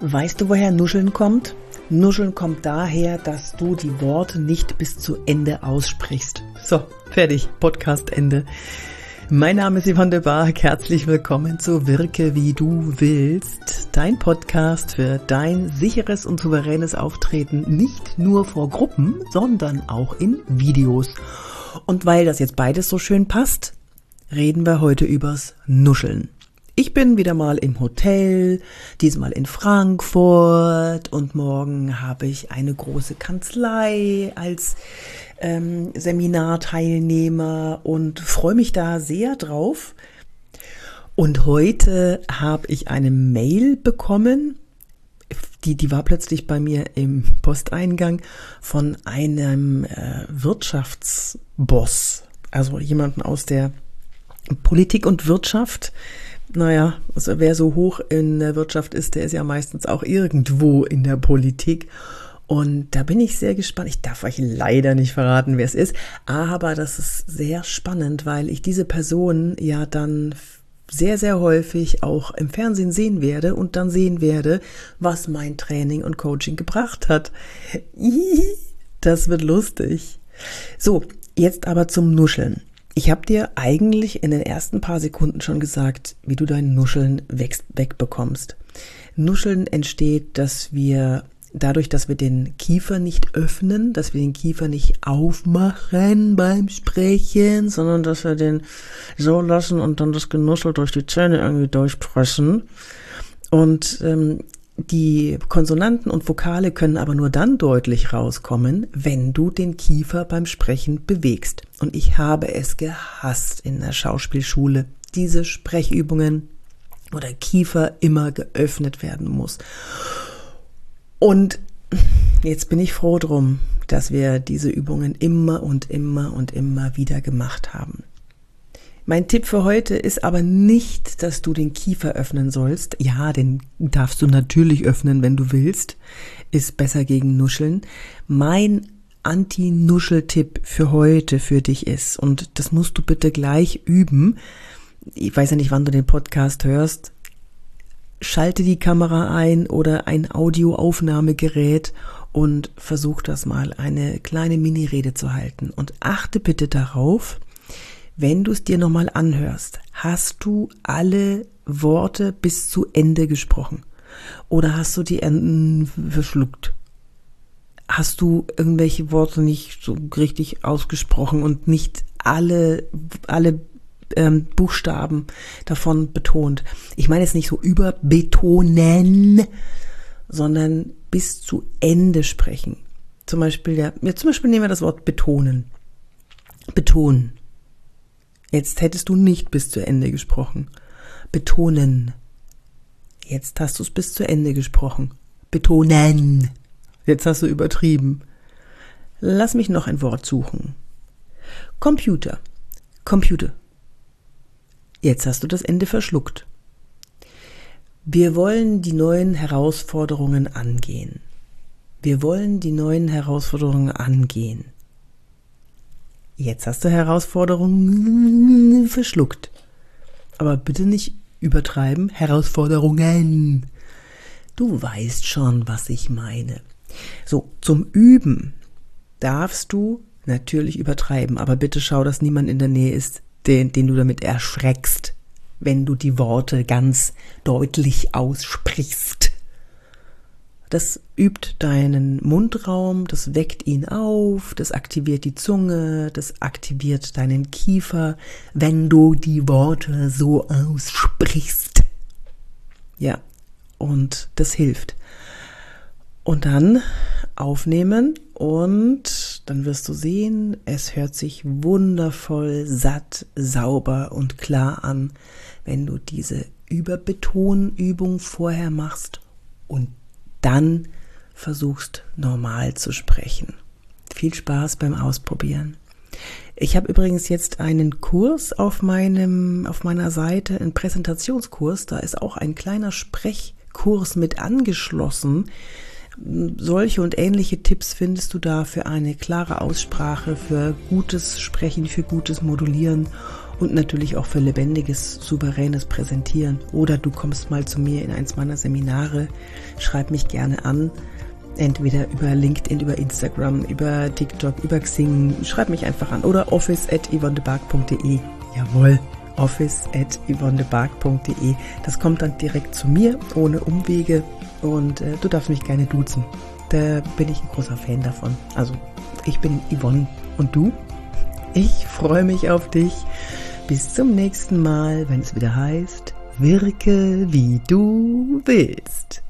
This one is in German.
Weißt du, woher Nuscheln kommt? Nuscheln kommt daher, dass du die Worte nicht bis zu Ende aussprichst. So, fertig. Podcast Ende. Mein Name ist Yvonne de Barg. Herzlich willkommen zu Wirke wie du willst. Dein Podcast für dein sicheres und souveränes Auftreten nicht nur vor Gruppen, sondern auch in Videos. Und weil das jetzt beides so schön passt, reden wir heute übers Nuscheln. Ich bin wieder mal im Hotel, diesmal in Frankfurt und morgen habe ich eine große Kanzlei als ähm, Seminarteilnehmer und freue mich da sehr drauf. Und heute habe ich eine Mail bekommen, die, die war plötzlich bei mir im Posteingang von einem äh, Wirtschaftsboss, also jemanden aus der Politik und Wirtschaft, naja, also wer so hoch in der Wirtschaft ist, der ist ja meistens auch irgendwo in der Politik. Und da bin ich sehr gespannt. Ich darf euch leider nicht verraten, wer es ist, aber das ist sehr spannend, weil ich diese Person ja dann sehr, sehr häufig auch im Fernsehen sehen werde und dann sehen werde, was mein Training und Coaching gebracht hat. Das wird lustig. So, jetzt aber zum Nuscheln. Ich habe dir eigentlich in den ersten paar Sekunden schon gesagt, wie du dein Nuscheln weg, wegbekommst. Nuscheln entsteht, dass wir dadurch, dass wir den Kiefer nicht öffnen, dass wir den Kiefer nicht aufmachen beim Sprechen, sondern dass wir den so lassen und dann das Genuschel durch die Zähne irgendwie durchpressen. Und ähm, die Konsonanten und Vokale können aber nur dann deutlich rauskommen, wenn du den Kiefer beim Sprechen bewegst. Und ich habe es gehasst in der Schauspielschule, diese Sprechübungen, wo der Kiefer immer geöffnet werden muss. Und jetzt bin ich froh drum, dass wir diese Übungen immer und immer und immer wieder gemacht haben. Mein Tipp für heute ist aber nicht, dass du den Kiefer öffnen sollst. Ja, den darfst du natürlich öffnen, wenn du willst. Ist besser gegen Nuscheln. Mein Anti-Nuschel-Tipp für heute für dich ist, und das musst du bitte gleich üben. Ich weiß ja nicht, wann du den Podcast hörst. Schalte die Kamera ein oder ein Audioaufnahmegerät und versuch das mal, eine kleine Mini-Rede zu halten. Und achte bitte darauf, wenn du es dir nochmal anhörst, hast du alle Worte bis zu Ende gesprochen? Oder hast du die Enden verschluckt? Hast du irgendwelche Worte nicht so richtig ausgesprochen und nicht alle, alle ähm, Buchstaben davon betont? Ich meine jetzt nicht so überbetonen, sondern bis zu Ende sprechen. Zum Beispiel, ja, zum Beispiel nehmen wir das Wort betonen. Betonen. Jetzt hättest du nicht bis zu Ende gesprochen. Betonen. Jetzt hast du es bis zu Ende gesprochen. Betonen. Jetzt hast du übertrieben. Lass mich noch ein Wort suchen. Computer. Computer. Jetzt hast du das Ende verschluckt. Wir wollen die neuen Herausforderungen angehen. Wir wollen die neuen Herausforderungen angehen. Jetzt hast du Herausforderungen verschluckt. Aber bitte nicht übertreiben. Herausforderungen. Du weißt schon, was ich meine. So, zum Üben darfst du natürlich übertreiben, aber bitte schau, dass niemand in der Nähe ist, den, den du damit erschreckst, wenn du die Worte ganz deutlich aussprichst. Das übt deinen Mundraum, das weckt ihn auf, das aktiviert die Zunge, das aktiviert deinen Kiefer, wenn du die Worte so aussprichst. Ja, und das hilft. Und dann aufnehmen und dann wirst du sehen, es hört sich wundervoll, satt, sauber und klar an, wenn du diese Überbetonübung vorher machst und dann versuchst normal zu sprechen. Viel Spaß beim Ausprobieren. Ich habe übrigens jetzt einen Kurs auf meinem auf meiner Seite, einen Präsentationskurs, da ist auch ein kleiner Sprechkurs mit angeschlossen. Solche und ähnliche Tipps findest du da für eine klare Aussprache, für gutes Sprechen, für gutes Modulieren und natürlich auch für lebendiges, souveränes Präsentieren. Oder du kommst mal zu mir in eins meiner Seminare, schreib mich gerne an. Entweder über LinkedIn, über Instagram, über TikTok, über Xing. Schreib mich einfach an. Oder office at yvonnebark.de. Jawohl, office at yvonnebark.de. Das kommt dann direkt zu mir, ohne Umwege. Und äh, du darfst mich gerne duzen. Da bin ich ein großer Fan davon. Also, ich bin Yvonne. Und du? Ich freue mich auf dich. Bis zum nächsten Mal, wenn es wieder heißt, wirke wie du willst.